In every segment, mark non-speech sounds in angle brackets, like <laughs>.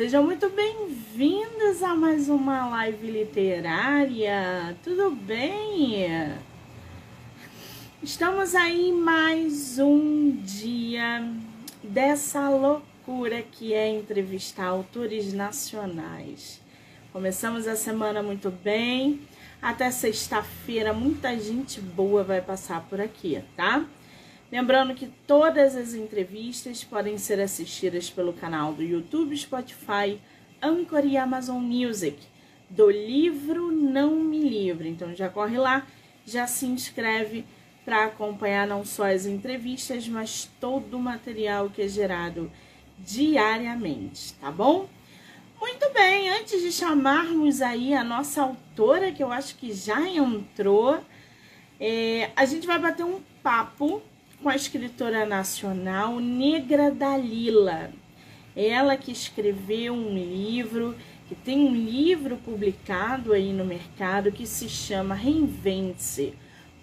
Sejam muito bem-vindos a mais uma live literária. Tudo bem? Estamos aí mais um dia dessa loucura que é entrevistar autores nacionais. Começamos a semana muito bem. Até sexta-feira, muita gente boa vai passar por aqui, tá? Lembrando que todas as entrevistas podem ser assistidas pelo canal do YouTube, Spotify, Anchor e Amazon Music, do livro Não Me Livre. Então já corre lá, já se inscreve para acompanhar não só as entrevistas, mas todo o material que é gerado diariamente, tá bom? Muito bem, antes de chamarmos aí a nossa autora, que eu acho que já entrou, é, a gente vai bater um papo com a escritora nacional Negra Dalila. Ela que escreveu um livro, que tem um livro publicado aí no mercado que se chama Reinvente-se,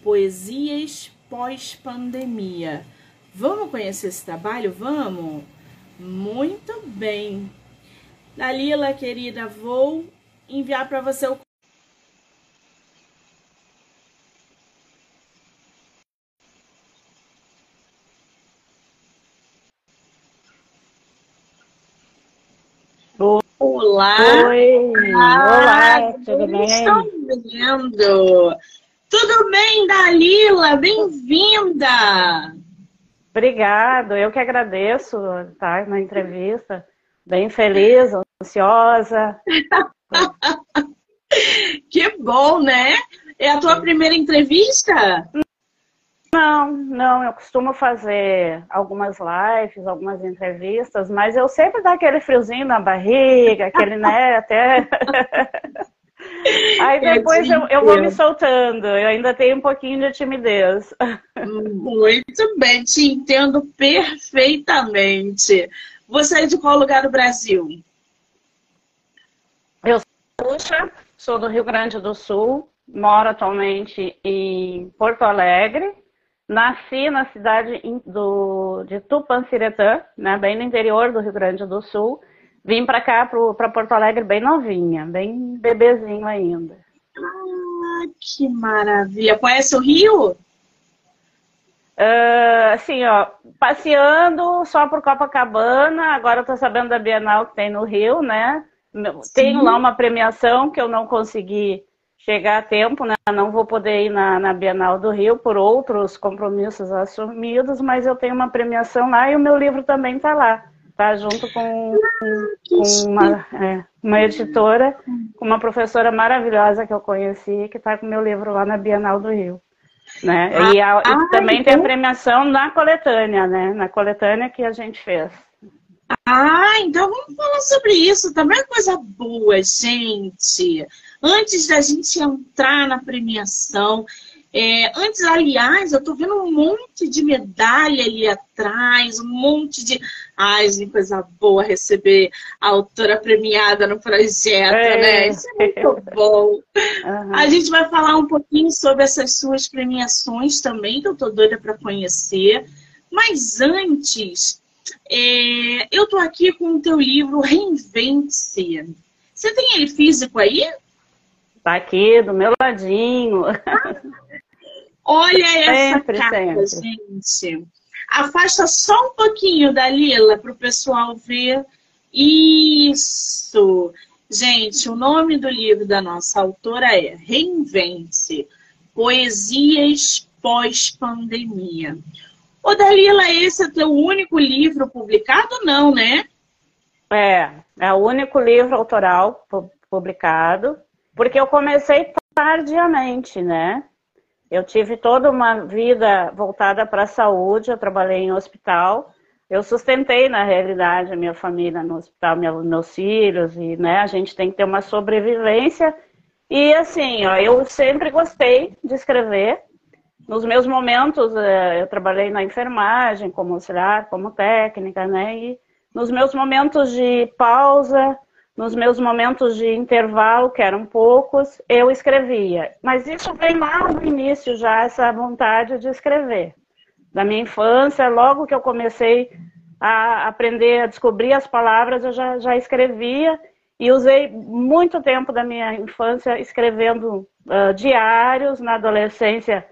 Poesias pós-pandemia. Vamos conhecer esse trabalho? Vamos? Muito bem. Dalila, querida, vou enviar para você o Olá! Oi! Olá, tudo bem? Estão vendo? Tudo bem, Dalila? Bem-vinda! Obrigado, eu que agradeço estar tá, na entrevista. Bem feliz, ansiosa. <laughs> que bom, né? É a tua primeira entrevista? Não, não, eu costumo fazer algumas lives, algumas entrevistas, mas eu sempre dá aquele friozinho na barriga, aquele, né, até. <laughs> Aí depois eu, eu, vou me soltando, eu ainda tenho um pouquinho de timidez. Muito bem, te entendo perfeitamente. Você é de qual lugar do Brasil? Eu sou sou do Rio Grande do Sul, moro atualmente em Porto Alegre, Nasci na cidade do, de Tupanciretã, né, bem no interior do Rio Grande do Sul. Vim para cá, para Porto Alegre, bem novinha, bem bebezinho ainda. Ah, que maravilha! Conhece o Rio? Uh, assim, ó, passeando só por Copacabana, agora eu tô sabendo da Bienal que tem no Rio, né? Sim. Tenho lá uma premiação que eu não consegui chegar a tempo, né? Não vou poder ir na, na, Bienal do Rio por outros compromissos assumidos, mas eu tenho uma premiação lá e o meu livro também está lá. Tá junto com, com uma, é, uma editora, com uma professora maravilhosa que eu conheci, que está com o meu livro lá na Bienal do Rio. Né? Ah, e, a, e também tem a então premiação na coletânea, né? Na coletânea que a gente fez. Ah, então vamos falar sobre isso. Também é coisa boa, gente. Antes da gente entrar na premiação, é, antes, aliás, eu tô vendo um monte de medalha ali atrás, um monte de. Ai, gente, coisa boa receber a autora premiada no projeto, é. né? Isso é muito bom. Uhum. A gente vai falar um pouquinho sobre essas suas premiações também, que eu tô doida para conhecer. Mas antes, é, eu tô aqui com o teu livro Reinvente-se. Você tem ele físico aí? Tá aqui do meu ladinho. <laughs> Olha essa sempre, capa, sempre. gente. Afasta só um pouquinho da Lila para o pessoal ver. Isso! Gente, o nome do livro da nossa autora é Reinvente Poesias pós-pandemia. Ô, Dalila, esse é teu único livro publicado? Não, né? É, é o único livro autoral publicado. Porque eu comecei tardiamente, né? Eu tive toda uma vida voltada para a saúde, eu trabalhei em hospital. Eu sustentei, na realidade, a minha família no hospital, meus filhos, e né, a gente tem que ter uma sobrevivência. E assim, ó, eu sempre gostei de escrever. Nos meus momentos, eh, eu trabalhei na enfermagem, como auxiliar, como técnica, né? E nos meus momentos de pausa, nos meus momentos de intervalo, que eram poucos, eu escrevia. Mas isso vem lá no início já, essa vontade de escrever. Da minha infância, logo que eu comecei a aprender a descobrir as palavras, eu já, já escrevia e usei muito tempo da minha infância escrevendo uh, diários. Na adolescência,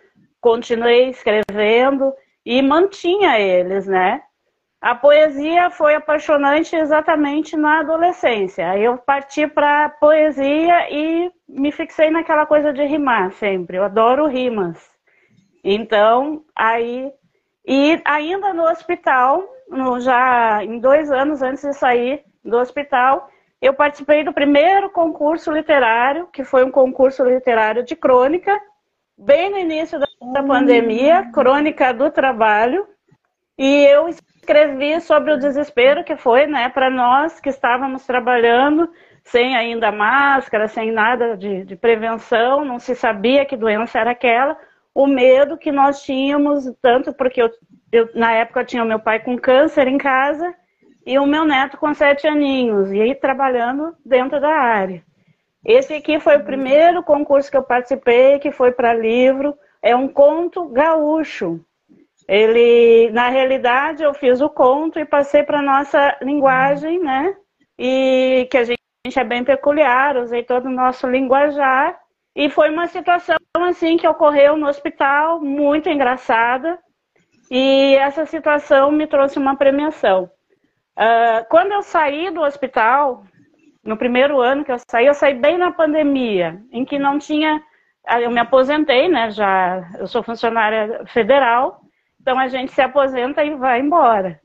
continuei escrevendo e mantinha eles, né? A poesia foi apaixonante exatamente na adolescência. Aí eu parti para poesia e me fixei naquela coisa de rimar sempre. Eu adoro rimas. Então, aí. E ainda no hospital, no, já em dois anos antes de sair do hospital, eu participei do primeiro concurso literário, que foi um concurso literário de crônica, bem no início da, pandemia, crônica do trabalho. E eu escrevi sobre o desespero que foi, né, para nós que estávamos trabalhando sem ainda máscara, sem nada de, de, prevenção, não se sabia que doença era aquela, o medo que nós tínhamos, tanto porque eu, eu na época eu tinha meu pai com câncer em casa e o meu neto com sete aninhos, e aí trabalhando dentro da área. Esse aqui foi o primeiro concurso que eu participei, que foi para livro, é um conto gaúcho, ele, na realidade, eu fiz o conto e passei para nossa linguagem, né? E que a gente é bem peculiar, usei todo o nosso linguajar. E foi uma situação assim que ocorreu no hospital, muito engraçada. E essa situação me trouxe uma premiação. Uh, quando eu saí do hospital, no primeiro ano que eu saí, eu saí bem na pandemia, em que não tinha. Eu me aposentei, né? Já eu sou funcionária federal então a gente se aposenta e vai embora.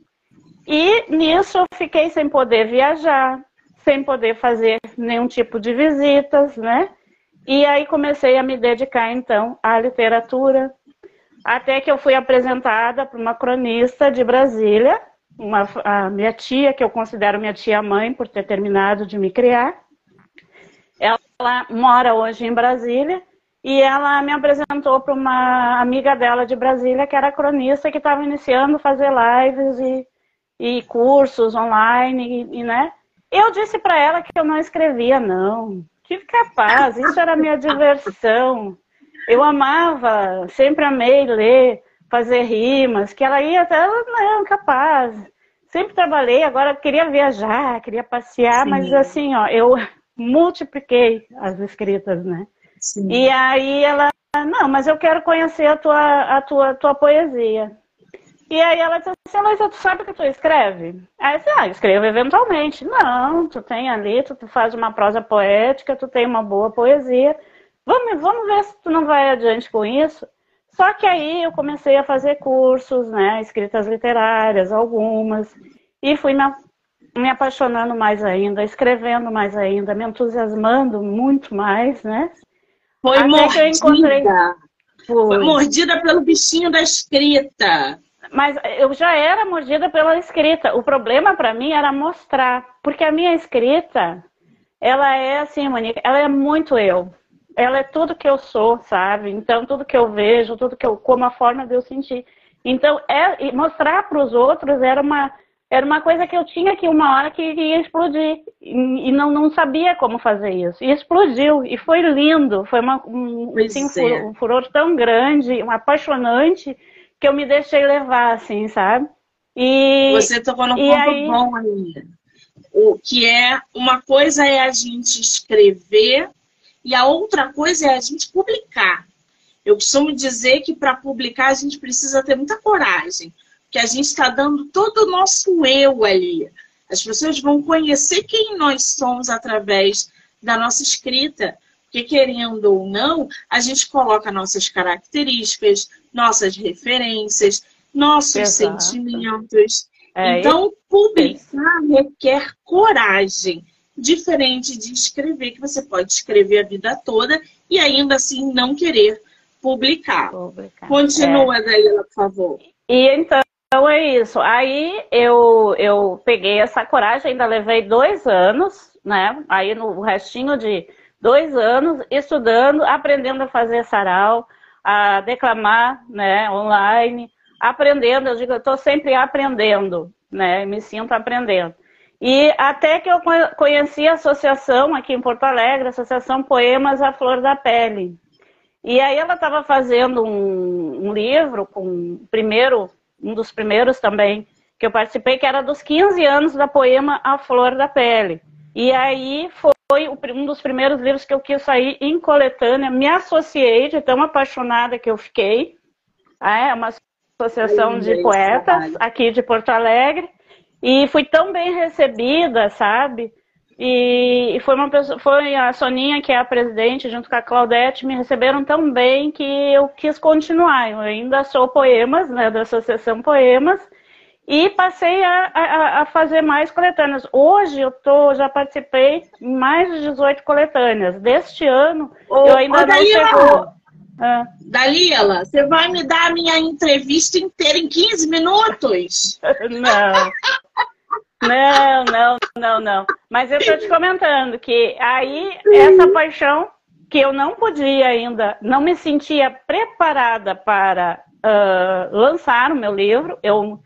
E nisso eu fiquei sem poder viajar, sem poder fazer nenhum tipo de visitas, né? E aí comecei a me dedicar então à literatura, até que eu fui apresentada por uma cronista de Brasília, uma, a minha tia, que eu considero minha tia-mãe por ter terminado de me criar. Ela mora hoje em Brasília e ela me apresentou para uma amiga dela de Brasília, que era cronista, que estava iniciando fazer lives e, e cursos online, e, e né? Eu disse para ela que eu não escrevia, não. Tive capaz, isso era minha diversão. Eu amava, sempre amei ler, fazer rimas, que ela ia até, não, capaz. Sempre trabalhei, agora queria viajar, queria passear, Sim. mas assim, ó, eu <laughs> multipliquei as escritas, né? Sim. E aí ela, não, mas eu quero conhecer a tua, a tua, tua poesia. E aí ela disse assim, mas tu sabe que tu escreve? Aí eu disse, ah, escrevo eventualmente. Não, tu tem ali, tu, tu faz uma prosa poética, tu tem uma boa poesia. Vamos, vamos ver se tu não vai adiante com isso. Só que aí eu comecei a fazer cursos, né, escritas literárias, algumas, e fui me, apaixonando mais ainda, escrevendo mais ainda, me entusiasmando muito mais, né? Foi Até mordida. Encontrei... Foi mordida pelo bichinho da escrita. Mas eu já era mordida pela escrita. O problema para mim era mostrar, porque a minha escrita, ela é assim, Monique, ela é muito eu. Ela é tudo que eu sou, sabe? Então tudo que eu vejo, tudo que eu como a forma de eu sentir. Então é mostrar para os outros era uma era uma coisa que eu tinha que uma hora que ia explodir e não, não sabia como fazer isso. E explodiu e foi lindo, foi uma, um, assim, um, furor, é. um furor tão grande, um apaixonante que eu me deixei levar, assim, sabe? E, Você tocou no ponto aí... bom ainda. O que é uma coisa é a gente escrever e a outra coisa é a gente publicar. Eu costumo dizer que para publicar a gente precisa ter muita coragem que a gente está dando todo o nosso eu ali. As pessoas vão conhecer quem nós somos através da nossa escrita, porque querendo ou não, a gente coloca nossas características, nossas referências, nossos Exato. sentimentos. É, então, publicar requer coragem, diferente de escrever, que você pode escrever a vida toda e ainda assim não querer publicar. publicar. Continua, é. Dalila, por favor. E então, é isso. Aí eu, eu peguei essa coragem, ainda levei dois anos, né? Aí no restinho de dois anos, estudando, aprendendo a fazer sarau, a declamar, né, online, aprendendo, eu digo, eu estou sempre aprendendo, né? Me sinto aprendendo. E até que eu conheci a associação aqui em Porto Alegre, a Associação Poemas à Flor da Pele. E aí ela estava fazendo um, um livro com primeiro um dos primeiros também que eu participei, que era dos 15 anos da poema A Flor da Pele. E aí foi um dos primeiros livros que eu quis sair em coletânea. Me associei de tão apaixonada que eu fiquei. É uma associação de poetas aqui de Porto Alegre. E fui tão bem recebida, sabe? E foi uma pessoa, foi a Soninha, que é a presidente, junto com a Claudete, me receberam tão bem que eu quis continuar. Eu ainda sou poemas, né, da Associação Poemas, e passei a, a, a, fazer mais coletâneas. Hoje eu tô, já participei em mais de 18 coletâneas. Deste ano, ô, eu ainda ô, não chegou. Ah. Dalila, você vai me dar a minha entrevista inteira em 15 minutos? <laughs> Não. Não, não, não, não. Mas eu estou te comentando que aí essa paixão que eu não podia ainda, não me sentia preparada para uh, lançar o meu livro. Eu,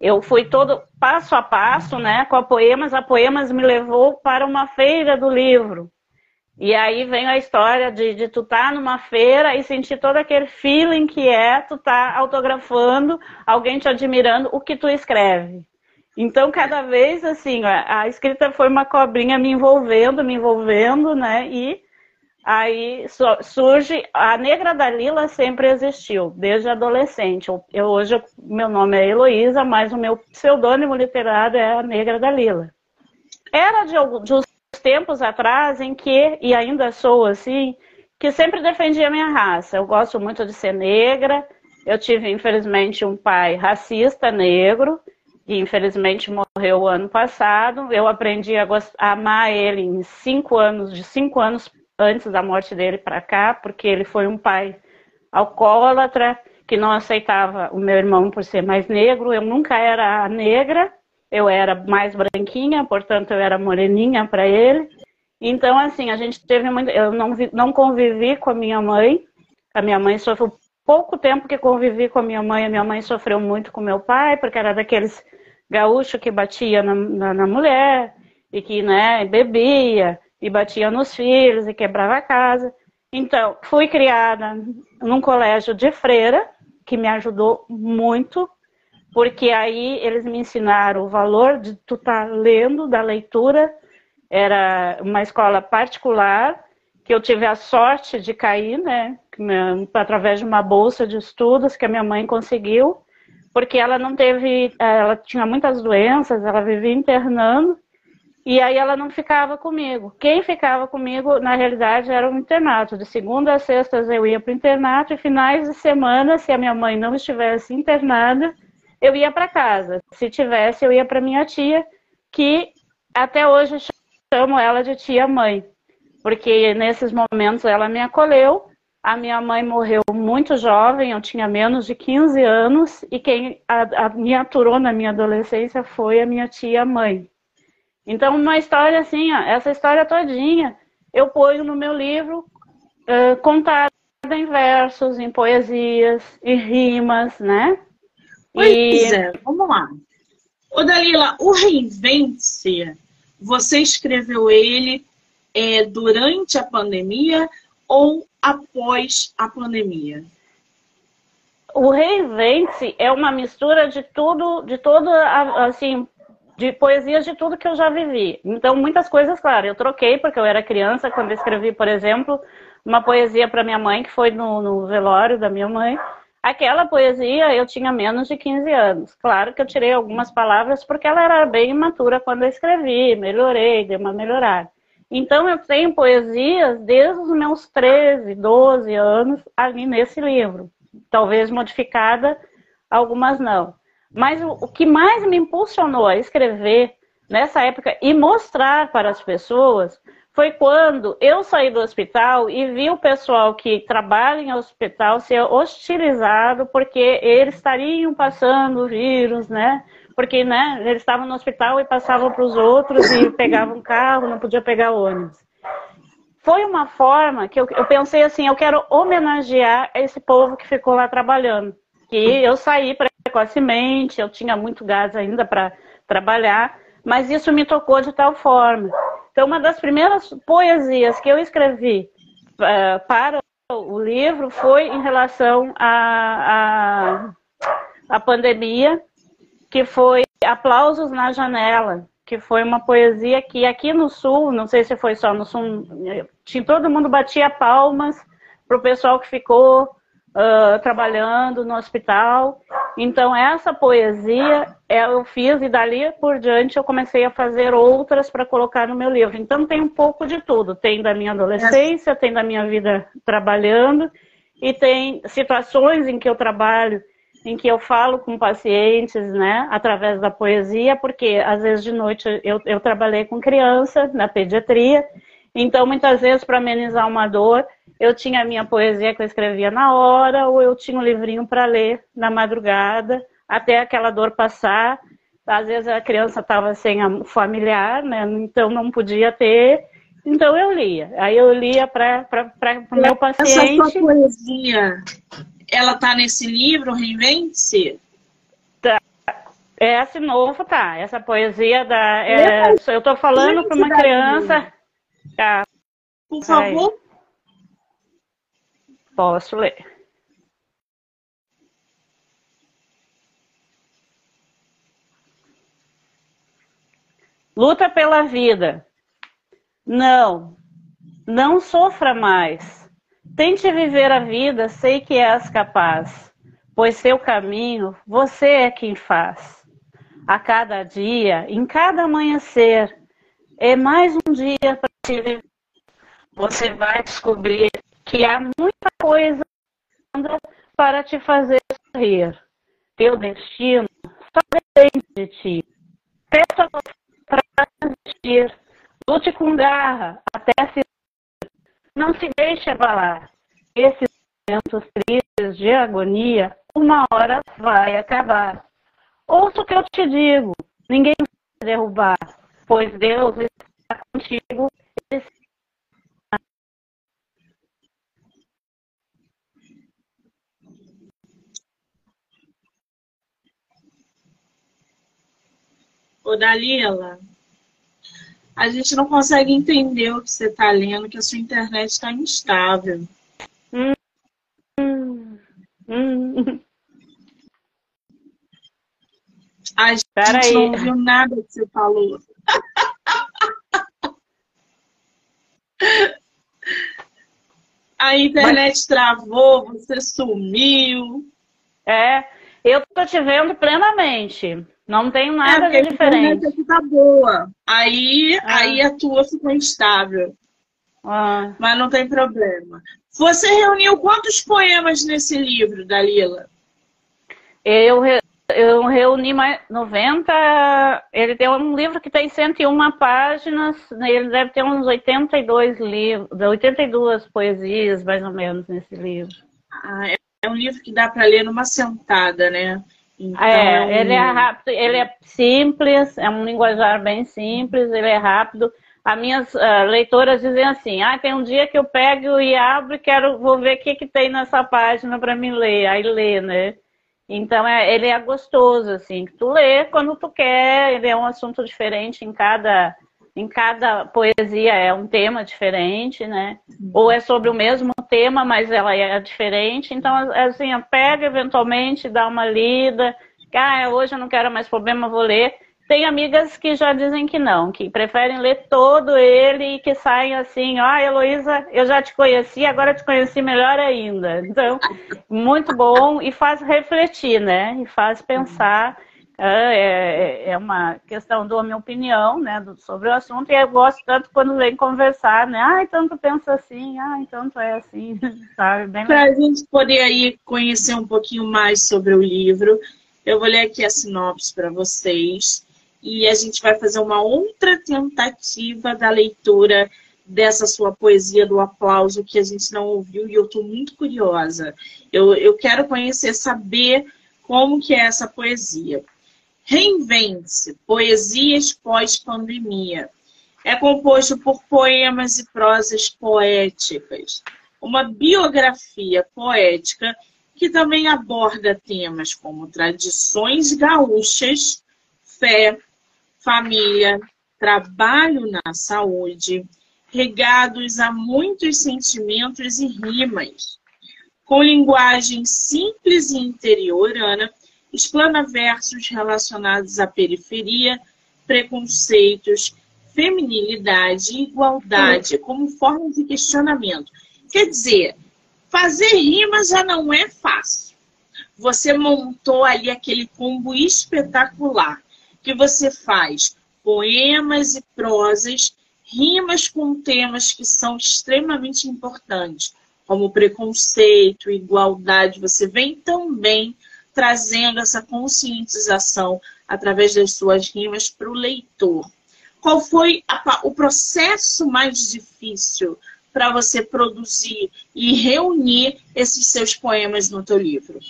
eu fui todo passo a passo, né, com a Poemas. A Poemas me levou para uma feira do livro. E aí vem a história de, de tu estar tá numa feira e sentir todo aquele feeling que é tu estar tá autografando, alguém te admirando o que tu escreve. Então, cada vez, assim, a escrita foi uma cobrinha me envolvendo, me envolvendo, né? E aí surge. A Negra Dalila sempre existiu, desde adolescente. Eu, hoje, meu nome é Heloísa, mas o meu pseudônimo literário é a Negra Dalila. Era de, de uns tempos atrás em que, e ainda sou assim, que sempre defendi a minha raça. Eu gosto muito de ser negra. Eu tive, infelizmente, um pai racista negro que infelizmente morreu ano passado. Eu aprendi a, a amar ele em cinco anos, de cinco anos antes da morte dele para cá, porque ele foi um pai alcoólatra que não aceitava o meu irmão por ser mais negro. Eu nunca era negra, eu era mais branquinha, portanto eu era moreninha para ele. Então, assim, a gente teve muito. Eu não, vi, não convivi com a minha mãe. A minha mãe sofreu pouco tempo que convivi com a minha mãe. A minha mãe sofreu muito com meu pai, porque era daqueles gaúcho que batia na, na, na mulher e que né, bebia e batia nos filhos e quebrava a casa. Então, fui criada num colégio de freira, que me ajudou muito, porque aí eles me ensinaram o valor de tu estar tá lendo, da leitura. Era uma escola particular, que eu tive a sorte de cair, né, através de uma bolsa de estudos que a minha mãe conseguiu porque ela não teve, ela tinha muitas doenças, ela vivia internando, e aí ela não ficava comigo. Quem ficava comigo, na realidade, era um internato. De segunda a sextas eu ia para o internato, e finais de semana, se a minha mãe não estivesse internada, eu ia para casa. Se tivesse, eu ia para minha tia, que até hoje chamo ela de tia-mãe, porque nesses momentos ela me acolheu a minha mãe morreu muito jovem, eu tinha menos de 15 anos, e quem a, a me aturou na minha adolescência foi a minha tia-mãe. Então, uma história assim, ó, essa história todinha, eu ponho no meu livro uh, contada em versos, em poesias, em rimas, né? Pois e... é, vamos lá. Ô Dalila, o Reinvente, você escreveu ele é, durante a pandemia ou após a pandemia? O Reinvente é uma mistura de tudo, de todo, assim, de poesias de tudo que eu já vivi. Então, muitas coisas, claro, eu troquei porque eu era criança quando escrevi, por exemplo, uma poesia para minha mãe, que foi no, no, velório da minha mãe. Aquela poesia eu tinha menos de 15 anos. Claro que eu tirei algumas palavras porque ela era bem imatura quando eu escrevi, melhorei, dei uma melhorada. Então, eu tenho poesias desde os meus 13, 12 anos ali nesse livro. Talvez modificada, algumas não. Mas o, que mais me impulsionou a escrever nessa época e mostrar para as pessoas foi quando eu saí do hospital e vi o pessoal que trabalha em hospital ser hostilizado porque eles estariam passando o vírus, né? Porque né, eles estavam no hospital e passavam para os outros e pegavam carro, não podia pegar ônibus. Foi uma forma que eu, eu pensei assim, eu quero homenagear esse povo que ficou lá trabalhando. Que eu saí precocemente, eu tinha muito gás ainda para trabalhar, mas isso me tocou de tal forma. Então, uma das primeiras poesias que eu escrevi uh, para o livro foi em relação à a, a, a pandemia que foi Aplausos na Janela, que foi uma poesia que aqui no Sul, não sei se foi só no Sul, tinha, todo mundo batia palmas para o pessoal que ficou uh, trabalhando no hospital. Então, essa poesia eu fiz e dali por diante eu comecei a fazer outras para colocar no meu livro. Então, tem um pouco de tudo. Tem da minha adolescência, tem da minha vida trabalhando e tem situações em que eu trabalho em que eu falo com pacientes, né, através da poesia, porque às vezes de noite eu, eu trabalhei com criança na pediatria, então muitas vezes para amenizar uma dor, eu tinha a minha poesia que eu escrevia na hora, ou eu tinha um livrinho para ler na madrugada, até aquela dor passar. Às vezes a criança estava sem familiar, né, então não podia ter, então eu lia. Aí eu lia para o meu paciente. Essa sua poesia ela tá nesse livro, Reinvente-se? Tá. Esse novo tá. Essa poesia da. É, eu tô falando para uma criança. Tá. Por favor. Aí. Posso ler. Luta pela vida. Não, não sofra mais. Tente viver a vida, sei que és capaz, pois seu caminho você é quem faz. A cada dia, em cada amanhecer, é mais um dia para te viver. Você vai descobrir que há muita coisa para te fazer sorrir. Teu destino só depende de ti. Peça para existir. Lute com garra até se não se deixe abalar. Esses momentos tristes de agonia, uma hora vai acabar. Ouça o que eu te digo. Ninguém vai derrubar, pois Deus está contigo. Ô Dalila, a gente não consegue entender o que você está lendo, que a sua internet está instável. Hum, hum, A gente Pera não aí. ouviu nada que você falou. A internet Mas... travou, você sumiu. É, eu tô te vendo plenamente. Não tem nada é, de diferente. A tá boa. Aí, ah. aí a tua ficou instável. Ah. Mas não tem problema. Você reuniu quantos poemas nesse livro, Dalila? Eu, eu reuni mais 90. Ele tem um livro que tem 101 páginas. Ele deve ter uns 82 livros, 82 poesias, mais ou menos, nesse livro. Ah, é um livro que dá para ler numa sentada, né? Então... É, ele é rápido, ele é simples, é um linguajar bem simples, ele é rápido. As minhas uh, leitoras dizem assim, ah, tem um dia que eu pego e abro e quero, vou ver o que, que tem nessa página para me ler, aí lê, né? Então, é, ele é gostoso, assim, tu lê quando tu quer, ele é um assunto diferente em cada, em cada poesia, é um tema diferente, né? Ou é sobre o mesmo tema, mas ela é diferente. Então, assim, pega eventualmente, dá uma lida. Ah, hoje eu não quero mais problema, vou ler. Tem amigas que já dizem que não, que preferem ler todo ele e que saem assim, ah, Heloísa, eu já te conheci, agora te conheci melhor ainda. Então, muito bom e faz refletir, né? E faz pensar é, é, é uma questão da minha opinião né, sobre o assunto, e eu gosto tanto quando vem conversar, né? Ah, tanto pensa assim, ah, tanto é assim, <laughs> sabe? Para a gente poder aí conhecer um pouquinho mais sobre o livro, eu vou ler aqui a sinopse para vocês e a gente vai fazer uma outra tentativa da leitura dessa sua poesia do aplauso que a gente não ouviu e eu estou muito curiosa. Eu, eu quero conhecer, saber como que é essa poesia. Reinvente-se, Poesias pós-pandemia. É composto por poemas e prosas poéticas. Uma biografia poética que também aborda temas como tradições gaúchas, fé, família, trabalho na saúde, regados a muitos sentimentos e rimas. Com linguagem simples e interiorana, os planaversos relacionados à periferia, preconceitos, feminilidade e igualdade como forma de questionamento. Quer dizer, fazer rima já não é fácil. Você montou ali aquele combo espetacular que você faz poemas e prosas, rimas com temas que são extremamente importantes, como preconceito, igualdade. Você vem também trazendo essa conscientização através das suas rimas para o leitor. Qual foi a, o processo mais difícil para você produzir e reunir esses seus poemas no teu livro?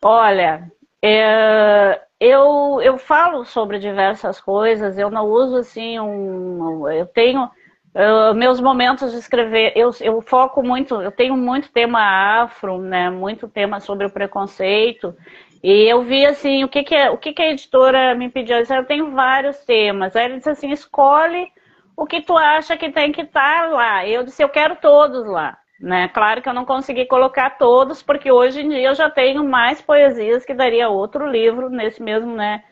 Olha, é, eu, eu falo sobre diversas coisas, eu não uso assim um. Eu tenho uh, meus momentos de escrever, eu, eu foco muito, eu tenho muito tema afro, né? Muito tema sobre o preconceito. E eu vi assim, o que, que, é, o que, que a editora me pediu? Eu tenho vários temas. Aí ele disse assim, escolhe o que tu acha que tem que estar tá lá. Eu disse, eu quero todos lá. Né? Claro que eu não consegui colocar todos, porque hoje em dia eu já tenho mais poesias que daria outro livro nesse mesmo, né,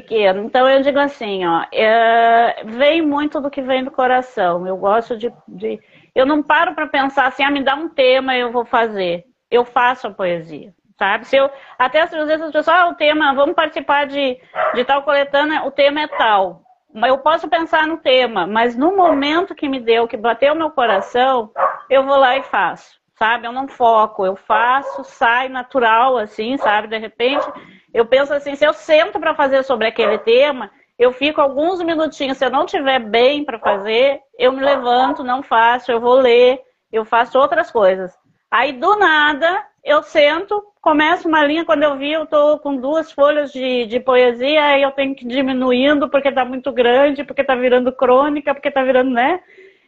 pequeno. Então eu digo assim, ó, é, vem muito do que vem do coração. Eu gosto de, de eu não paro para pensar assim, ah, me dá um tema eu vou fazer. Eu faço a poesia, sabe? Se eu até às vezes as pessoas, ah, o tema, vamos participar de, de tal coletânea, o tema é tal eu posso pensar no tema, mas no momento que me deu, que bateu meu coração, eu vou lá e faço, sabe? Eu não foco, eu faço, sai natural, assim, sabe? De repente, eu penso assim, se eu sento para fazer sobre aquele tema, eu fico alguns minutinhos, se eu não tiver bem para fazer, eu me levanto, não faço, eu vou ler, eu faço outras coisas. Aí, do nada, eu sento, começo uma linha, quando eu vi, eu estou com duas folhas de, de poesia, aí eu tenho que ir diminuindo porque está muito grande, porque está virando crônica, porque está virando, né?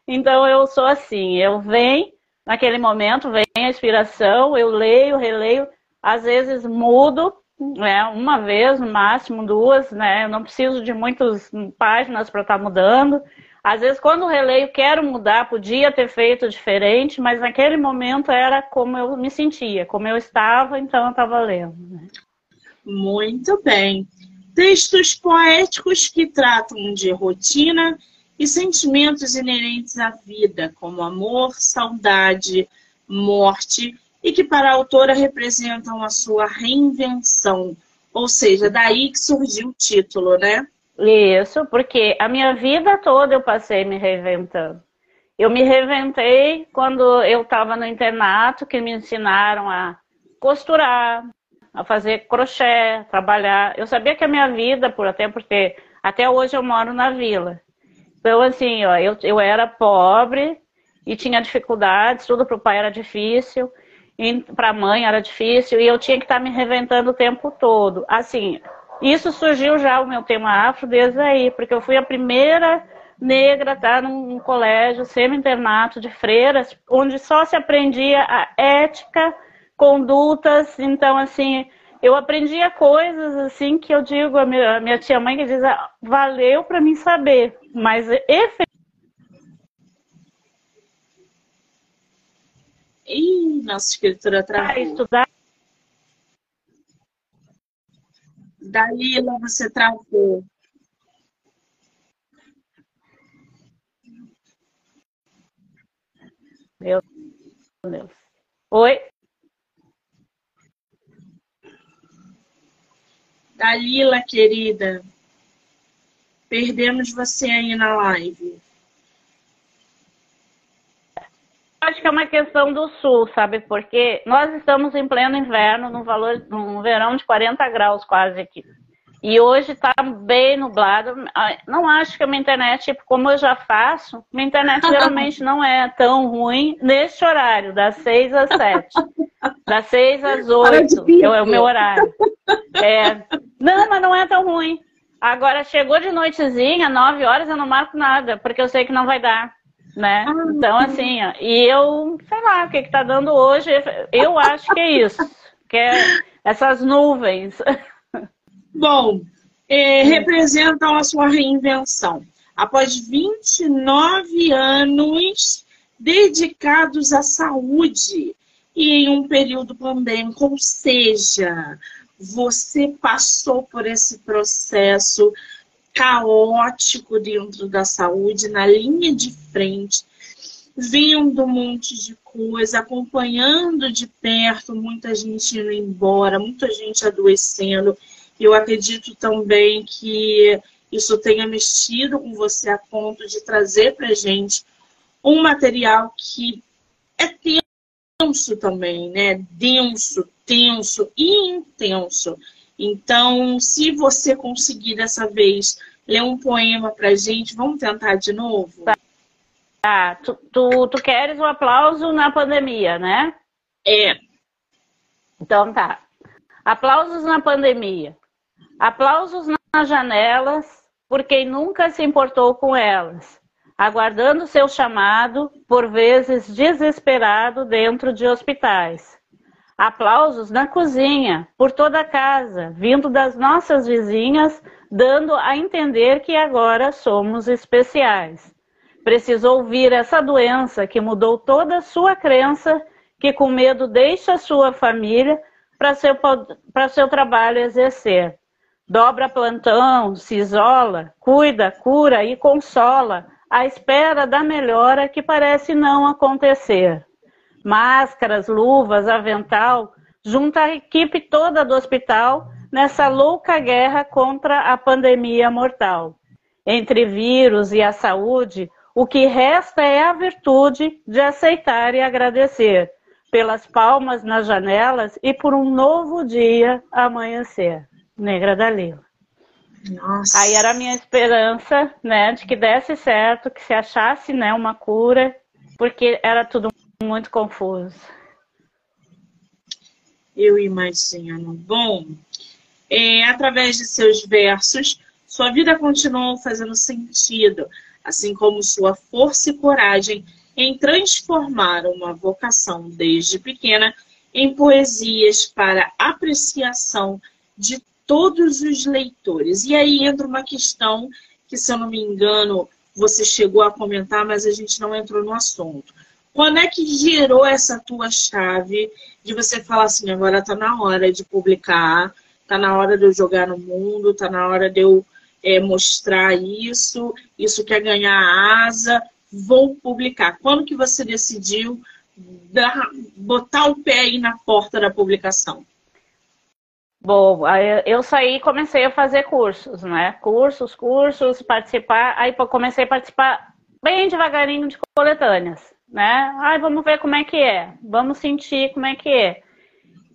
Então eu sou assim, eu venho, naquele momento, vem a inspiração, eu leio, releio, às vezes mudo, né? Uma vez, no máximo duas, né? Eu não preciso de muitas páginas para estar tá mudando. Às vezes, quando releio, quero mudar, podia ter feito diferente, mas naquele momento era como eu me sentia, como eu estava, então eu estava lendo. Né? Muito bem. Textos poéticos que tratam de rotina e sentimentos inerentes à vida, como amor, saudade, morte, e que para a autora representam a sua reinvenção. Ou seja, daí que surgiu o título, né? Isso, porque a minha vida toda eu passei me reinventando. Eu me reinventei quando eu estava no internato, que me ensinaram a costurar, a fazer crochê, trabalhar. Eu sabia que a minha vida, por até porque até hoje eu moro na vila. Então, assim, ó, eu, eu era pobre e tinha dificuldades, tudo para o pai era difícil, para a mãe era difícil, e eu tinha que estar tá me reinventando o tempo todo. Assim, isso surgiu já o meu tema afro desde aí, porque eu fui a primeira negra estar num colégio semi-internato de freiras, onde só se aprendia a ética, condutas, então assim, eu aprendia coisas assim que eu digo a minha, a minha tia mãe que diz, ah, valeu para mim saber, mas efetivamente Ih, nossa escritura travou. Estudar Dalila, você travou. Meu Deus. Oi? Dalila, querida, perdemos você aí na live. Acho que é uma questão do sul, sabe? Porque nós estamos em pleno inverno, num, valor, num verão de 40 graus quase aqui. E hoje está bem nublado. Ah, não acho que a minha internet, tipo, como eu já faço, minha internet <laughs> geralmente não é tão ruim neste horário, das 6 às 7. Das 6 às 8 é o meu horário. É. Não, mas não é tão ruim. Agora, chegou de noitezinha, 9 horas, eu não marco nada, porque eu sei que não vai dar né? Ah, então, assim, ó, e eu, sei lá, o que está dando hoje, eu acho que é isso, que é essas nuvens. <laughs> Bom, é, representam a sua reinvenção. Após 29 anos dedicados à saúde e em um período pandêmico, ou seja, você passou por esse processo caótico dentro da saúde, na linha de frente, vendo um monte de coisa, acompanhando de perto muita gente indo embora, muita gente adoecendo. Eu acredito também que isso tenha mexido com você a ponto de trazer para gente um material que é tenso também, né? Denso, tenso e intenso. Então, se você conseguir dessa vez ler um poema pra gente, vamos tentar de novo? Tá, tu, tu, tu queres o um aplauso na pandemia, né? É. Então tá. Aplausos na pandemia. Aplausos nas janelas por quem nunca se importou com elas, aguardando seu chamado, por vezes desesperado dentro de hospitais. Aplausos na cozinha, por toda a casa, vindo das nossas vizinhas, dando a entender que agora somos especiais. Precisou ouvir essa doença que mudou toda a sua crença, que com medo deixa sua família para seu, seu trabalho exercer. Dobra plantão, se isola, cuida, cura e consola, à espera da melhora que parece não acontecer máscaras, luvas, avental, junta a equipe toda do hospital nessa louca guerra contra a pandemia mortal. Entre vírus e a saúde, o que resta é a virtude de aceitar e agradecer pelas palmas nas janelas e por um novo dia amanhecer. Negra Dalila. Nossa. Aí era a minha esperança, né, de que desse certo, que se achasse, né, uma cura, porque era tudo muito confuso. Eu imagino. Bom, é, através de seus versos, sua vida continuou fazendo sentido, assim como sua força e coragem em transformar uma vocação desde pequena em poesias para apreciação de todos os leitores. E aí entra uma questão que, se eu não me engano, você chegou a comentar, mas a gente não entrou no assunto. Quando é que gerou essa tua chave de você falar assim, agora tá na hora de publicar, tá na hora de eu jogar no mundo, tá na hora de eu é, mostrar isso, isso quer ganhar asa, vou publicar. Quando que você decidiu dar, botar o pé aí na porta da publicação? Bom, eu saí e comecei a fazer cursos, né? Cursos, cursos, participar. Aí comecei a participar bem devagarinho de coletâneas né? Ai, vamos ver como é que é, vamos sentir como é que é.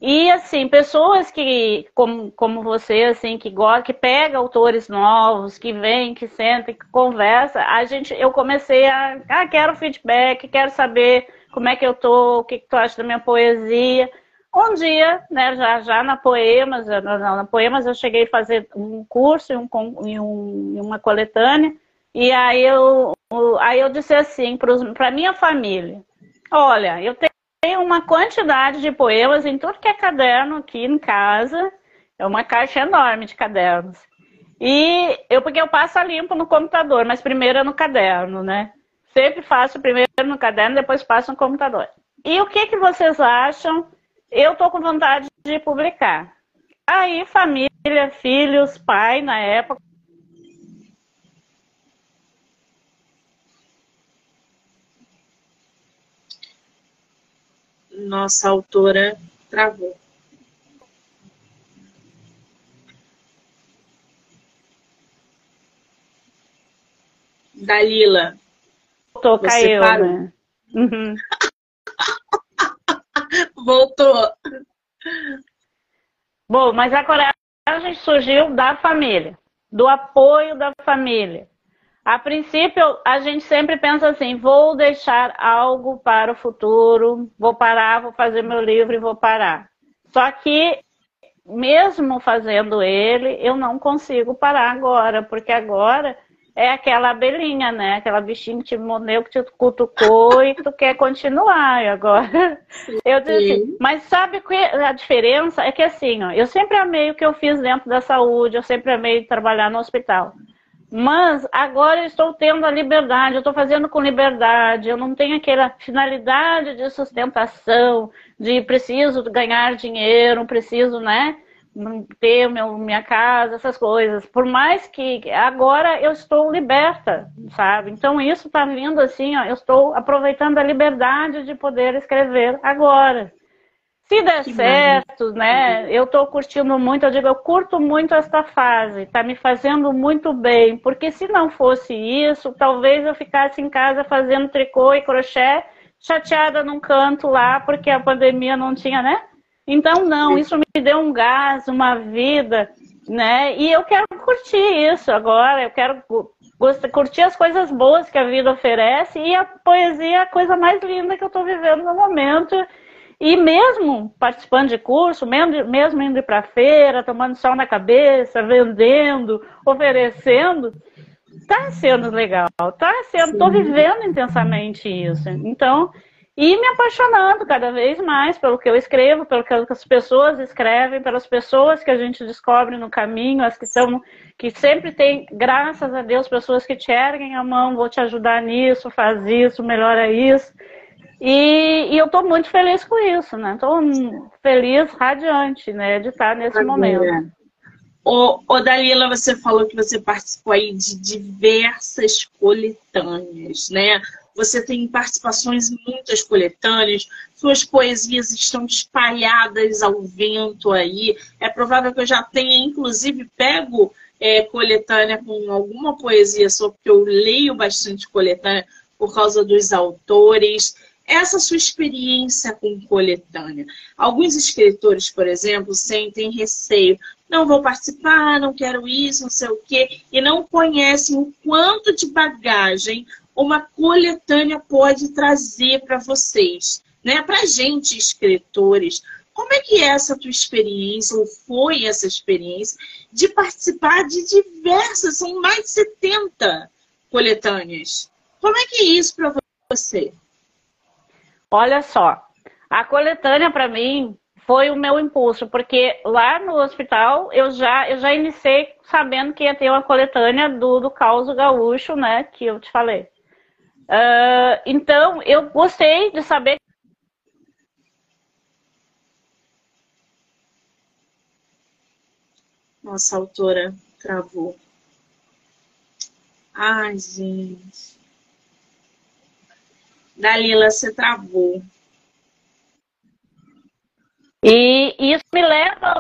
E assim, pessoas que, como, como você, assim, que gosta, que pega autores novos, que vem, que senta, que conversa, a gente, eu comecei a, ah, quero feedback, quero saber como é que eu tô, o que, que tu acha da minha poesia. Um dia, né, já, já na Poemas, na, na Poemas eu cheguei a fazer um curso e um, um, uma coletânea, e aí eu, aí eu disse assim para minha família: olha, eu tenho uma quantidade de poemas em tudo que é caderno aqui em casa. É uma caixa enorme de cadernos. E eu, porque eu passo a limpo no computador, mas primeiro é no caderno, né? Sempre faço primeiro no caderno, depois passo no computador. E o que, que vocês acham? Eu tô com vontade de publicar. Aí, família, filhos, pai, na época, nossa autora travou. Dalila. Voltou, caiu, parou. né? Uhum. <laughs> Voltou. Bom, mas a coragem surgiu da família, do apoio da família. A princípio, a gente sempre pensa assim: vou deixar algo para o futuro, vou parar, vou fazer meu livro e vou parar. Só que, mesmo fazendo ele, eu não consigo parar agora, porque agora é aquela abelhinha, né? Aquela bichinha que te mordeu, que te cutucou e que tu quer continuar. E agora <laughs> eu disse, assim, mas sabe que a diferença é que assim, ó, eu sempre amei o que eu fiz dentro da saúde, eu sempre amei trabalhar no hospital. Mas agora eu estou tendo a liberdade, eu estou fazendo com liberdade, eu não tenho aquela finalidade de sustentação, de preciso ganhar dinheiro, preciso, né? ter meu, minha casa, essas coisas. Por mais que agora eu estou liberta, sabe? Então isso está vindo assim, ó, eu estou aproveitando a liberdade de poder escrever agora. Se der que certo, bom. né? Eu estou curtindo muito, eu digo, eu curto muito esta fase, está me fazendo muito bem, porque se não fosse isso, talvez eu ficasse em casa fazendo tricô e crochê, chateada num canto lá, porque a pandemia não tinha, né? Então, não, isso me deu um gás, uma vida, né? E eu quero curtir isso agora, eu quero curtir as coisas boas que a vida oferece e a poesia é a coisa mais linda que eu estou vivendo no momento. E mesmo participando de curso, mesmo indo para a feira, tomando sol na cabeça, vendendo, oferecendo, está sendo legal, está sendo, estou vivendo intensamente isso. Então, e me apaixonando cada vez mais pelo que eu escrevo, pelo que as pessoas escrevem, pelas pessoas que a gente descobre no caminho, as que são que sempre tem, graças a Deus, pessoas que te erguem a mão, vou te ajudar nisso, faz isso, melhora isso. E, e eu estou muito feliz com isso, né? Estou feliz, radiante, né, de estar nesse momento. Ô, ô, Dalila, você falou que você participou aí de diversas coletâneas, né? Você tem participações em muitas coletâneas, suas poesias estão espalhadas ao vento aí. É provável que eu já tenha, inclusive, pego é, coletânea com alguma poesia só, porque eu leio bastante coletânea por causa dos autores. Essa sua experiência com coletânea. Alguns escritores, por exemplo, sentem receio. Não vou participar, não quero isso, não sei o quê, e não conhecem o quanto de bagagem uma coletânea pode trazer para vocês, né? Para gente, escritores. Como é que é essa tua experiência, ou foi essa experiência, de participar de diversas, são mais de 70 coletâneas. Como é que é isso para você? Olha só, a coletânea para mim foi o meu impulso, porque lá no hospital eu já, eu já iniciei sabendo que ia ter uma coletânea do, do Caos Gaúcho, né, que eu te falei. Uh, então, eu gostei de saber. Nossa, autora travou. Ai, gente. Dalila, você travou. E isso me leva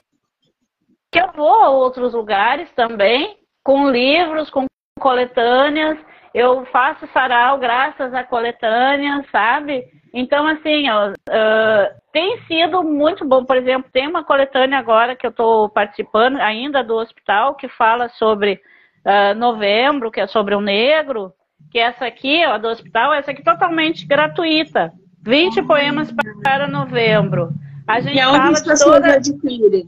que eu vou a outros lugares também, com livros, com coletâneas, eu faço sarau graças à coletânea, sabe? Então, assim, ó, uh, tem sido muito bom. Por exemplo, tem uma coletânea agora que eu estou participando, ainda do hospital, que fala sobre uh, novembro, que é sobre o negro, que essa aqui, ó, do hospital, essa aqui totalmente gratuita. 20 poemas para novembro. A gente e fala de toda... adquirem?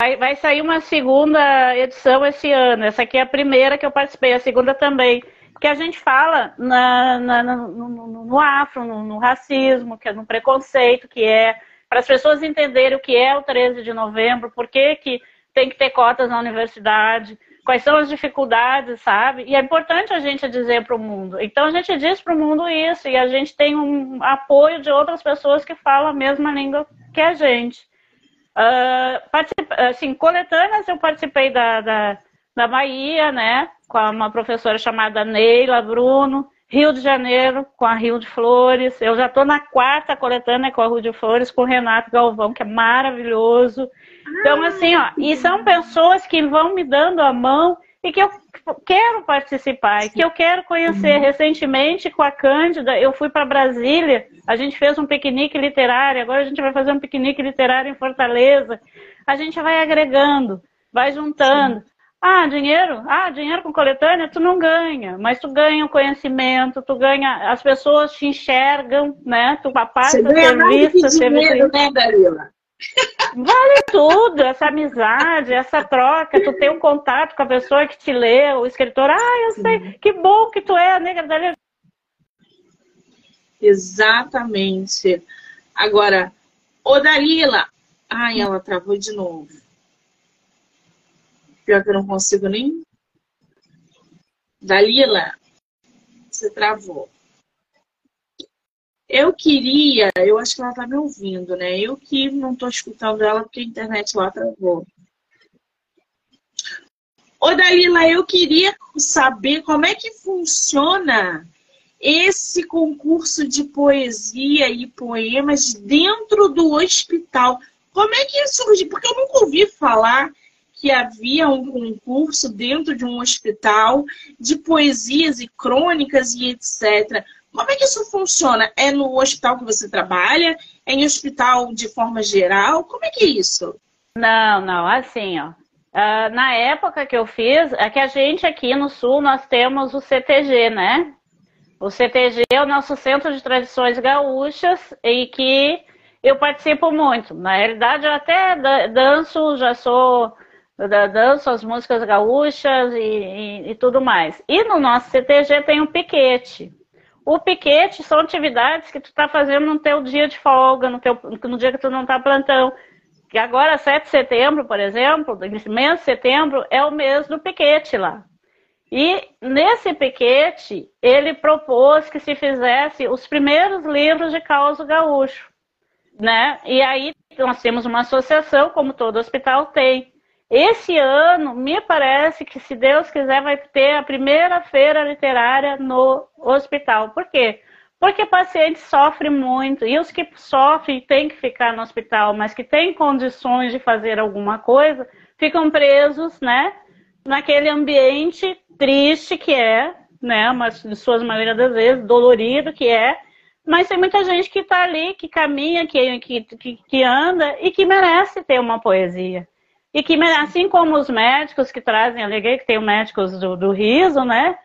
Vai, vai sair uma segunda edição esse ano. Essa aqui é a primeira que eu participei, a segunda também. Que a gente fala na, na, no, no, no, afro, no, no, racismo, que é no preconceito, que é para as pessoas entenderem o que é o 13 de novembro, por que, que tem que ter cotas na universidade, quais são as dificuldades, sabe? E é importante a gente dizer para o mundo. Então a gente diz para o mundo isso e a gente tem um apoio de outras pessoas que falam a mesma língua que a gente. Uh, assim, coletâneas eu participei da, da, da Bahia, né? Com uma professora chamada Neila Bruno. Rio de Janeiro, com a Rio de Flores. Eu já estou na quarta coletânea com a Rio de Flores, com o Renato Galvão, que é maravilhoso. Então, assim, ó, e são pessoas que vão me dando a mão e que eu quero participar, que eu quero conhecer. Recentemente, com a Cândida, eu fui para Brasília, a gente fez um piquenique literário, agora a gente vai fazer um piquenique literário em Fortaleza. A gente vai agregando, vai juntando. Sim. Ah, dinheiro? Ah, dinheiro com coletânea tu não ganha, mas tu ganha o conhecimento, tu ganha, as pessoas te enxergam, né? Tu passa Você ganha serviço, mais que dinheiro, né, Darila? Vale tudo, essa amizade, essa troca, tu tem um contato com a pessoa que te lê, o escritor, ah, eu Sim. sei, que bom que tu é a negra da Exatamente. Agora, ô Dalila, ai, ela travou de novo. Pior que eu não consigo nem. Dalila, você travou. Eu queria, eu acho que ela tá me ouvindo, né? Eu que não tô escutando ela porque a internet lá travou. Ô, Dalila, eu queria saber como é que funciona esse concurso de poesia e poemas dentro do hospital. Como é que surgiu? Porque eu nunca ouvi falar que havia um concurso dentro de um hospital de poesias e crônicas e etc. Como é que isso funciona? É no hospital que você trabalha? É em hospital de forma geral? Como é que é isso? Não, não, assim, ó. Uh, na época que eu fiz, é que a gente aqui no Sul, nós temos o CTG, né? O CTG é o nosso Centro de Tradições Gaúchas e que eu participo muito. Na realidade, eu até danço, já sou danço as músicas gaúchas e, e, e, tudo mais. E no nosso CTG tem um piquete. O piquete são atividades que tu está fazendo no teu dia de folga, no, teu, no dia que tu não está plantão. Que agora, 7 de setembro, por exemplo, mês de setembro, é o mês do piquete lá. E nesse piquete, ele propôs que se fizesse os primeiros livros de causa gaúcho. Né? E aí nós temos uma associação, como todo hospital tem. Esse ano, me parece que, se Deus quiser, vai ter a primeira feira literária no hospital. Por quê? Porque pacientes sofrem muito. E os que sofrem têm que ficar no hospital, mas que têm condições de fazer alguma coisa, ficam presos, né? Naquele ambiente triste que é, né? Mas de suas maneiras das vezes, dolorido que é. Mas tem muita gente que está ali, que caminha, que, que, que anda e que merece ter uma poesia. E que, assim como os médicos que trazem, aleguei que tem médicos do, do riso, né?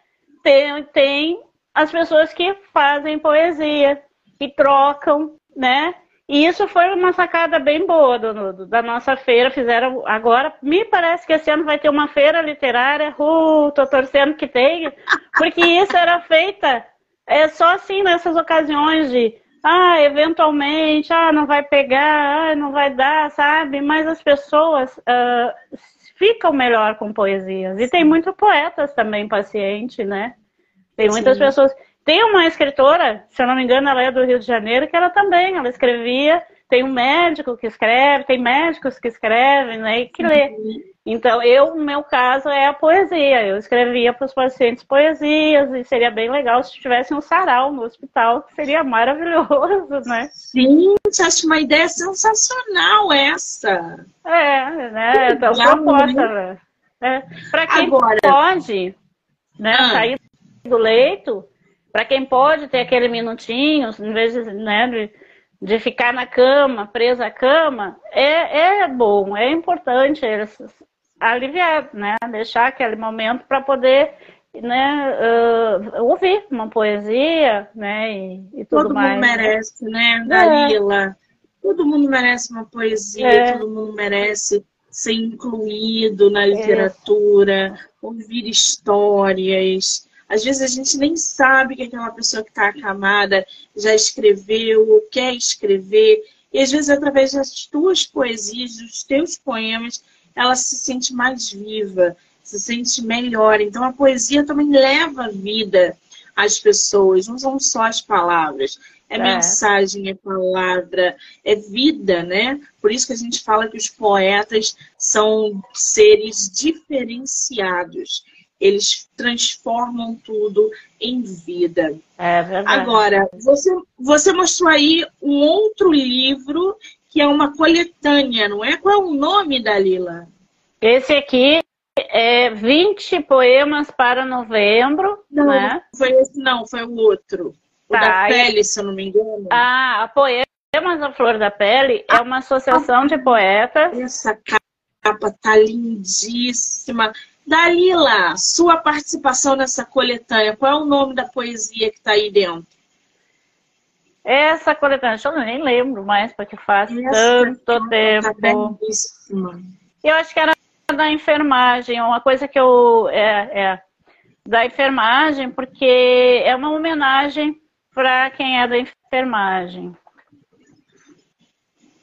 Tem, tem as pessoas que fazem poesia, que trocam, né? E isso foi uma sacada bem boa do, do, da nossa feira. Fizeram agora, me parece que esse ano vai ter uma feira literária. Uh, tô torcendo que tenha, porque isso era feita é só assim nessas ocasiões de ah, eventualmente, ah, não vai pegar, ah, não vai dar, sabe? Mas as pessoas uh, ficam melhor com poesias. E tem muitos poetas também paciente, né? Tem muitas Sim. pessoas. Tem uma escritora, se eu não me engano, ela é do Rio de Janeiro, que ela também, ela escrevia. Tem um médico que escreve, tem médicos que escrevem, né? E que lê. Uhum. Então, eu, no meu caso, é a poesia. Eu escrevia para os pacientes poesias e seria bem legal se tivesse um sarau no hospital, que seria maravilhoso, né? Sim, acho uma ideia sensacional essa. É, né? Então, proposta, né? É. Para quem Agora... pode né, ah. sair do leito, para quem pode ter aquele minutinho, em vez de, né, de, de ficar na cama, presa à cama, é, é bom, é importante aliviar, né? Deixar aquele momento para poder né, uh, ouvir uma poesia, né? E, e tudo todo mais. mundo merece, né, é. Dalila? É. Todo mundo merece uma poesia, é. todo mundo merece ser incluído na literatura, é. ouvir histórias. Às vezes a gente nem sabe que aquela pessoa que está acamada já escreveu ou quer escrever. E às vezes, através das tuas poesias, dos teus poemas, ela se sente mais viva, se sente melhor. Então a poesia também leva vida às pessoas, não são só as palavras. É, é, mensagem, é palavra, é vida, né? Por isso que a gente fala que os poetas são seres diferenciados. Eles transformam tudo em vida. É verdade. Agora, você, você mostrou aí um outro livro que é uma coletânea, não é? Qual é o nome, Dalila? Esse aqui é 20 poemas para novembro, não, né? Foi esse não, foi o outro. O tá, da pele, se eu não me engano. Ah, a Poemas da Flor da Pele é uma associação de poetas. Essa capa tá lindíssima. Dalila, sua participação nessa coletânea, qual é o nome da poesia que está aí dentro? Essa coletânea, eu nem lembro mais, porque faz Essa tanto tempo. Tá eu acho que era da enfermagem, uma coisa que eu. É, é, da enfermagem, porque é uma homenagem para quem é da enfermagem.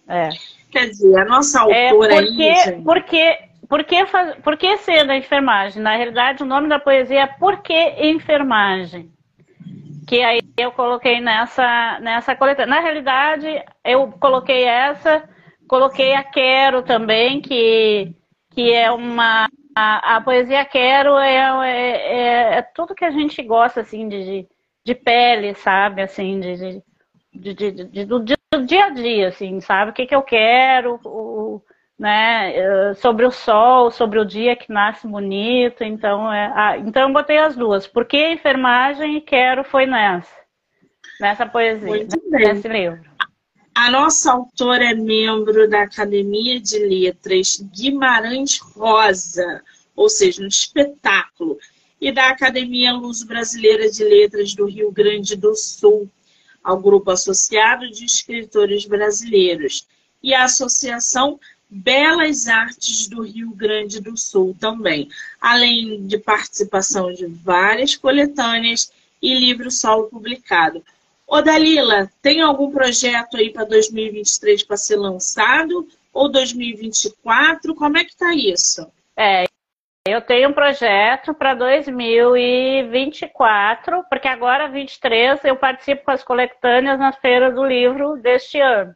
É. Quer dizer, a nossa é, autora é porque, aí, porque por que, faz, por que ser da enfermagem? Na realidade, o nome da poesia é Por que Enfermagem? Que aí eu coloquei nessa, nessa coletânea. Na realidade, eu coloquei essa, coloquei a Quero também, que, que é uma. A, a poesia Quero é, é, é, é, tudo que a gente gosta, assim, de, de pele, sabe? Assim, de, de, de, de do, dia a dia, assim, sabe? O que, que eu quero, o, né, eh, sobre o sol, sobre o dia que nasce bonito, então é, ah, então eu botei as duas, porque enfermagem e quero foi nessa, nessa poesia, nesse livro. A nossa autora é membro da Academia de Letras Guimarães Rosa, ou seja, um espetáculo, e da Academia Luz Brasileira de Letras do Rio Grande do Sul, ao grupo associado de escritores brasileiros, e a Associação Belas Artes do Rio Grande do Sul também, além de participação de várias coletâneas e livro solo publicado. Ô Dalila, tem algum projeto aí para 2023 para ser lançado? Ou 2024? Como é que tá isso? É, eu tenho um projeto para 2024, porque agora, 23, eu participo com as coletâneas na Feira do Livro deste ano.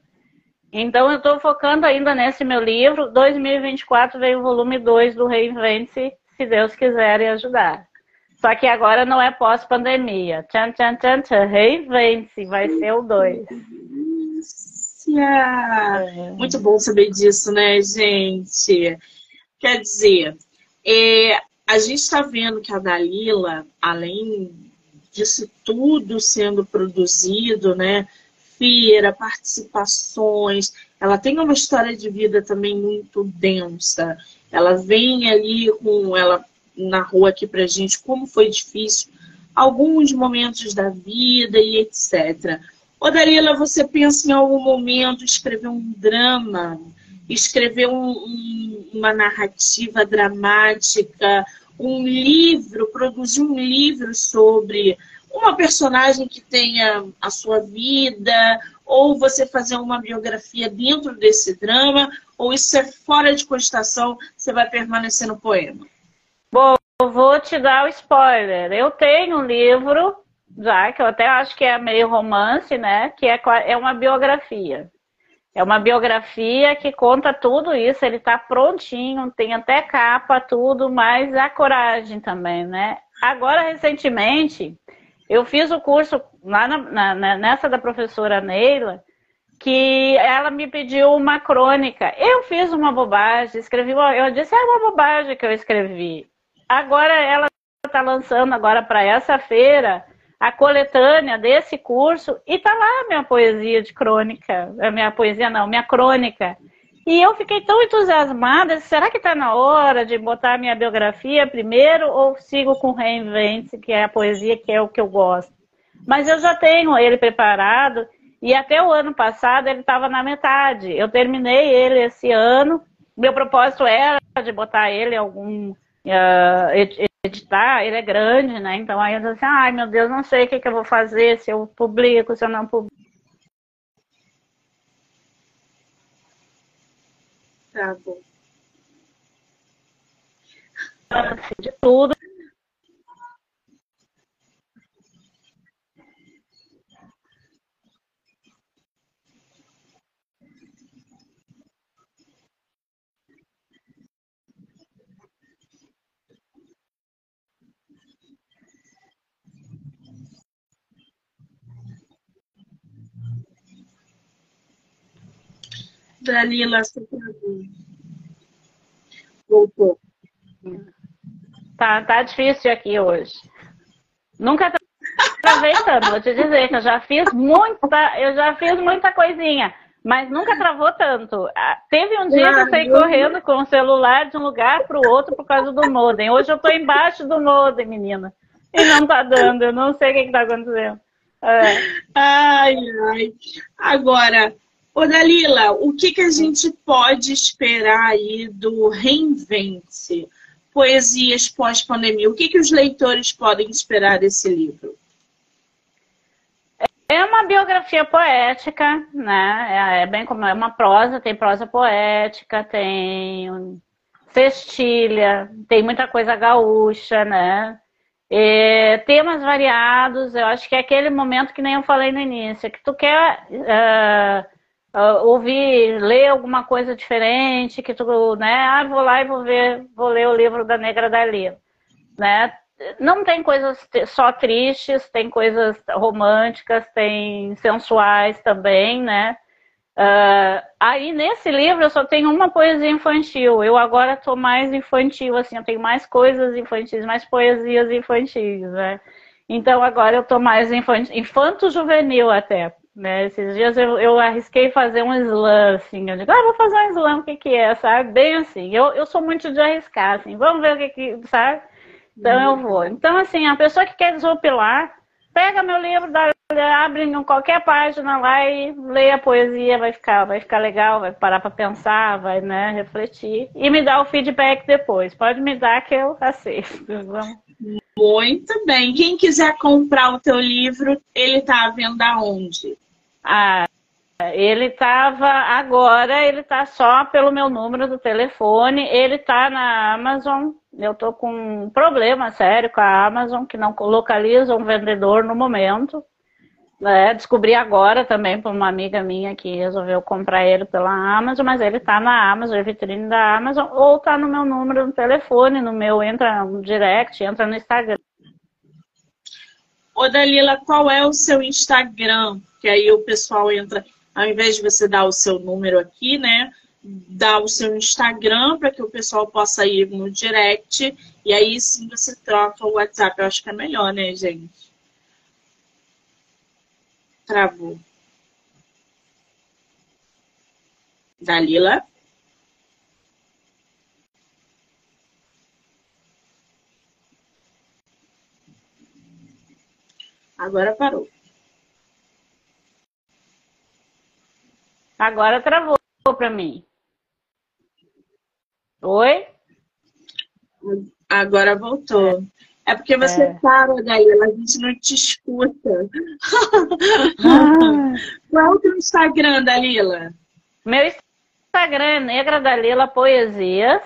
Então, eu estou focando ainda nesse meu livro. 2024 vem o volume 2 do Reinvente, se Deus quiser e ajudar. Só que agora não é pós-pandemia. Tchan, tchan, tchan, tchan. Reinvente, vai ser o 2. É. Muito bom saber disso, né, gente? Quer dizer, é, a gente está vendo que a Dalila, além disso tudo sendo produzido, né, feira, participações. Ela tem uma história de vida também muito densa. Ela vem ali com ela narrou aqui pra gente como foi difícil alguns momentos da vida e etc. Ô Darila, você pensa em algum momento escrever um drama, escrever um, um, uma narrativa dramática, um livro, produzir um livro sobre uma personagem que tenha a sua vida, ou você fazer uma biografia dentro desse drama, ou isso é fora de cogitação, você vai permanecer no poema? Bom, eu vou te dar o spoiler. Eu tenho um livro, já que eu até acho que é meio romance, né? Que é, é uma biografia. É uma biografia que conta tudo isso, ele está prontinho, tem até capa, tudo, mas a coragem também, né? Agora, recentemente, eu fiz o curso lá na, na, nessa da professora Neila, que ela me pediu uma crônica. Eu fiz uma bobagem, escrevi uma, eu disse, é uma bobagem que eu escrevi. Agora ela está lançando agora para essa feira a coletânea desse curso e tá lá a minha poesia de crônica, a minha poesia não, minha crônica. E eu fiquei tão entusiasmada, será que está na hora de botar minha biografia primeiro ou sigo com Reinvente, que é a poesia que é o que eu gosto? Mas eu já tenho ele preparado e até o ano passado ele estava na metade. Eu terminei ele esse ano. Meu propósito era de botar ele algum uh, editar, ele é grande, né? Então aí eu disse assim, ai meu Deus, não sei o que, que eu vou fazer, se eu publico, se eu não publico. Bom. De tudo. Dalila, você Voltou. Tá, tá difícil aqui hoje. Nunca travei tanto, vou te dizer que eu já fiz muita, eu já fiz muita coisinha, mas nunca travou tanto. Ah, teve um dia que eu saí correndo com o celular de um lugar para o outro por causa do modem. Hoje eu estou embaixo do modem, menina. E não tá dando, eu não sei o que, está acontecendo. É. Ai, ai. Agora, Ô Dalila, o que, que a gente pode esperar aí do Reinvente? Poesias pós-pandemia. O que, que os leitores podem esperar desse livro? É uma biografia poética, né? É, é bem como é uma prosa, tem prosa poética, tem cestilha, tem muita coisa gaúcha, né? É, temas variados, eu acho que é aquele momento que nem eu falei no início, que tu quer uh, uh, ouvir, ler alguma coisa diferente, que tu, né, ah, vou lá e vou ver, vou ler o livro da Negra Dali, né? Não tem coisas só tristes, tem coisas românticas, tem sensuais também, né? Uh, aí nesse livro eu só tenho uma poesia infantil. Eu agora estou mais infantil, assim, eu tenho mais coisas infantis, mais poesias infantis, né? Então agora eu estou mais infanto-juvenil até. Né? Esses dias eu, eu, arrisquei fazer um slam, assim. Eu digo, ah, vou fazer um slam, o que, que é, sabe? Bem assim. Eu, eu sou muito de arriscar, assim. Vamos ver o que, que sabe? Então eu vou. Então, assim, a pessoa que quer desopilar, pega meu livro, dá, abre em qualquer página lá e lê a poesia, vai ficar, vai ficar legal, vai parar para pensar, vai né, refletir e me dá o feedback depois. Pode me dar que eu aceito. <laughs> Muito bem. Quem quiser comprar o teu livro, ele está à venda onde? Ah, ele estava agora, ele está só pelo meu número do telefone, ele está na Amazon. Eu estou com um problema sério com a Amazon, que não localiza um vendedor no momento. É, descobri agora também por uma amiga minha que resolveu comprar ele pela Amazon, mas ele está na Amazon, vitrine da Amazon, ou está no meu número no telefone, no meu, entra no direct, entra no Instagram. Ô Dalila, qual é o seu Instagram? Que aí o pessoal entra ao invés de você dar o seu número aqui, né? Dá o seu Instagram para que o pessoal possa ir no direct e aí sim você troca o WhatsApp. Eu acho que é melhor, né, gente? Travou. Dalila? Agora parou. Agora travou para mim. Oi? Agora voltou. É porque você é. para, a gente não te escuta. Ah. <laughs> Qual é o teu Instagram, Dalila? Meu Instagram é Negra Dalila Poesias.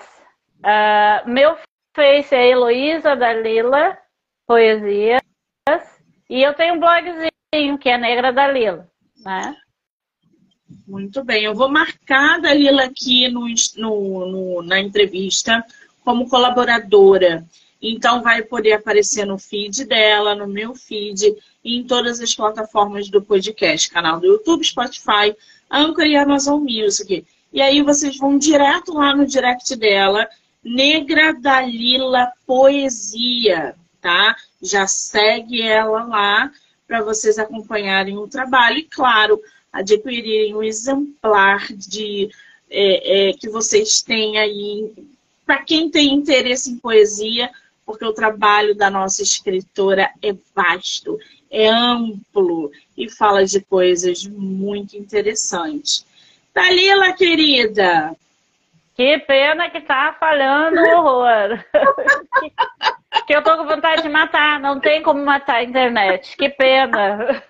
Uh, meu Face é Heloísa Dalila Poesias. E eu tenho um blogzinho que é Negra Dalila, né? Muito bem, eu vou marcar a Dalila aqui no, no, no, na entrevista como colaboradora. Então vai poder aparecer no feed dela, no meu feed e em todas as plataformas do podcast, canal do YouTube, Spotify, Anchor e Amazon Music. E aí vocês vão direto lá no direct dela, Negra Dalila Poesia, tá? Já segue ela lá para vocês acompanharem o trabalho. E claro, adquirirem um exemplar de é, é, que vocês têm aí, para quem tem interesse em poesia, porque o trabalho da nossa escritora é vasto, é amplo e fala de coisas muito interessantes. Dalila, querida, que pena que tá falhando horror. <laughs> que, eu tô com vontade de matar. Não tem como matar a internet. Que pena.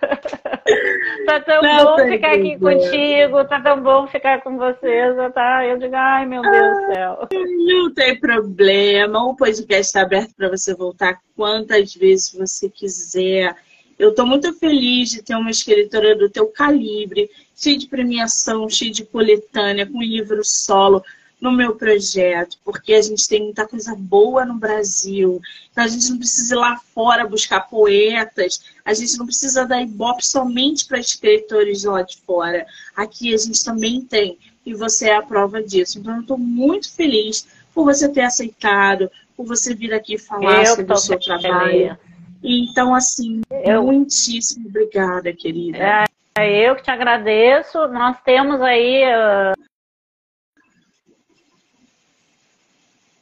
tá tão não bom ficar aqui contigo, tá tão bom ficar com vocês, tá? Eu digo, ai meu Deus do céu. Não tem problema. O podcast está aberto para você voltar quantas vezes você quiser. Eu estou muito feliz de ter uma escritora do teu calibre, cheia de premiação, cheia de coletânea, com livro solo no meu projeto, porque a gente tem muita coisa boa no Brasil. Então a gente não precisa ir lá fora buscar poetas, a gente não precisa dar ibope somente para escritores de lá de fora. Aqui a gente também tem, e você é a prova disso. Então eu estou muito feliz por você ter aceitado, por você vir aqui falar eu sobre o seu trabalho. Então, assim, eu... muitíssimo obrigada, querida. É, eu que te agradeço. Nós temos aí uh,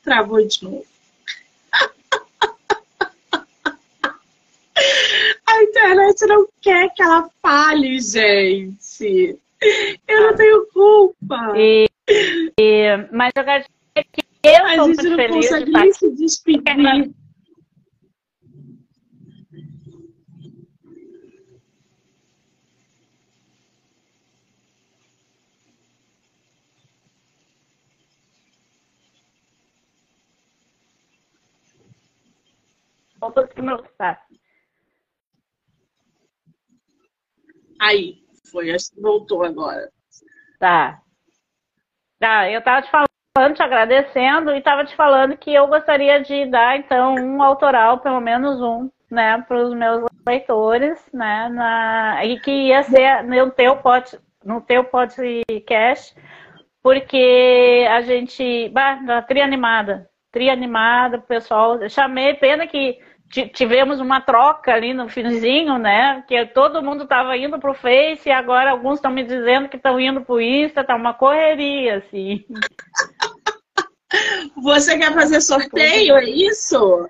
Travou de novo. <laughs> A internet não quer que ela fale, gente. Eu não tenho culpa. E, e, mas eu quero dizer que eu a gente não consegue nem se despedir. Voltou aqui no tá. Aí, foi, acho que voltou agora. Tá. Tá, eu tava te falando, te agradecendo, e tava te falando que eu gostaria de dar, então, um autoral, pelo menos um, né, para os meus leitores, né, na, e que ia ser no teu, pod, no teu podcast, porque a gente, bah, na tria animada, tria animada, pessoal, eu chamei, pena que tivemos uma troca ali no finzinho, né? Que todo mundo estava indo para o Face e agora alguns estão me dizendo que estão indo para o Insta, tá uma correria, assim. <laughs> Você quer fazer sorteio, é isso?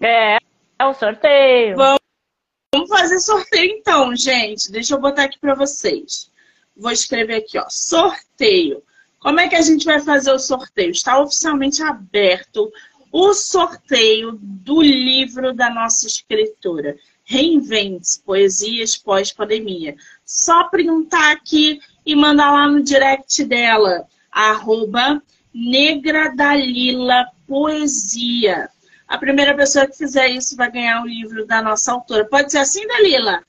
É, é o sorteio. Vamos fazer sorteio então, gente. Deixa eu botar aqui para vocês. Vou escrever aqui, ó, sorteio. Como é que a gente vai fazer o sorteio? Está oficialmente aberto o sorteio do livro da nossa escritora. Reinvente Poesias Pós-Pandemia. Só printar aqui e mandar lá no direct dela, arroba Negra Dalila Poesia. A primeira pessoa que fizer isso vai ganhar o livro da nossa autora. Pode ser assim, Dalila?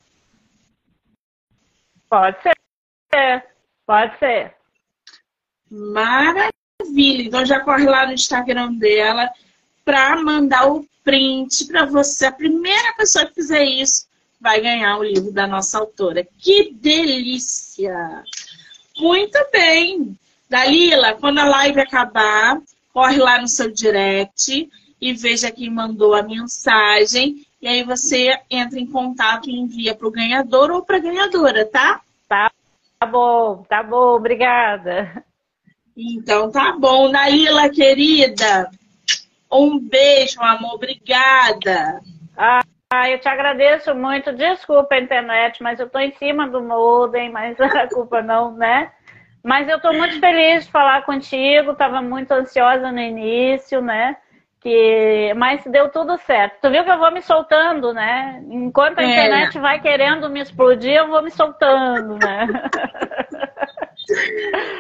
Pode ser. Pode ser. Maravilha. Então já corre lá no Instagram dela para mandar o print para você. A primeira pessoa que fizer isso vai ganhar o livro da nossa autora. Que delícia! Muito bem! Dalila, quando a live acabar, corre lá no seu direct e veja quem mandou a mensagem. E aí você entra em contato e envia para o ganhador ou para a ganhadora, tá? Tá, tá bom, tá bom, obrigada. Então tá bom, Dalila, querida. Um beijo, amor. Obrigada. Ah, eu te agradeço muito. Desculpa a internet, mas eu tô em cima do modem, mas <laughs> a culpa não, né? Mas eu tô muito feliz de falar contigo. Tava muito ansiosa no início, né? Que... Mas deu tudo certo. Tu viu que eu vou me soltando, né? Enquanto a é. internet vai querendo me explodir, eu vou me soltando, né? <laughs>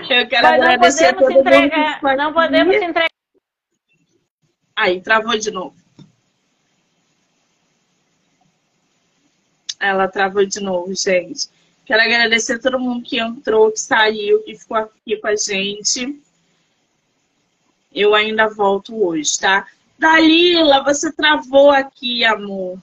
Eu quero Mas agradecer não podemos entregar, Não podemos entregar Aí, travou de novo. Ela travou de novo, gente. Quero agradecer a todo mundo que entrou, que saiu, que ficou aqui com a gente. Eu ainda volto hoje, tá? Dalila, você travou aqui, amor.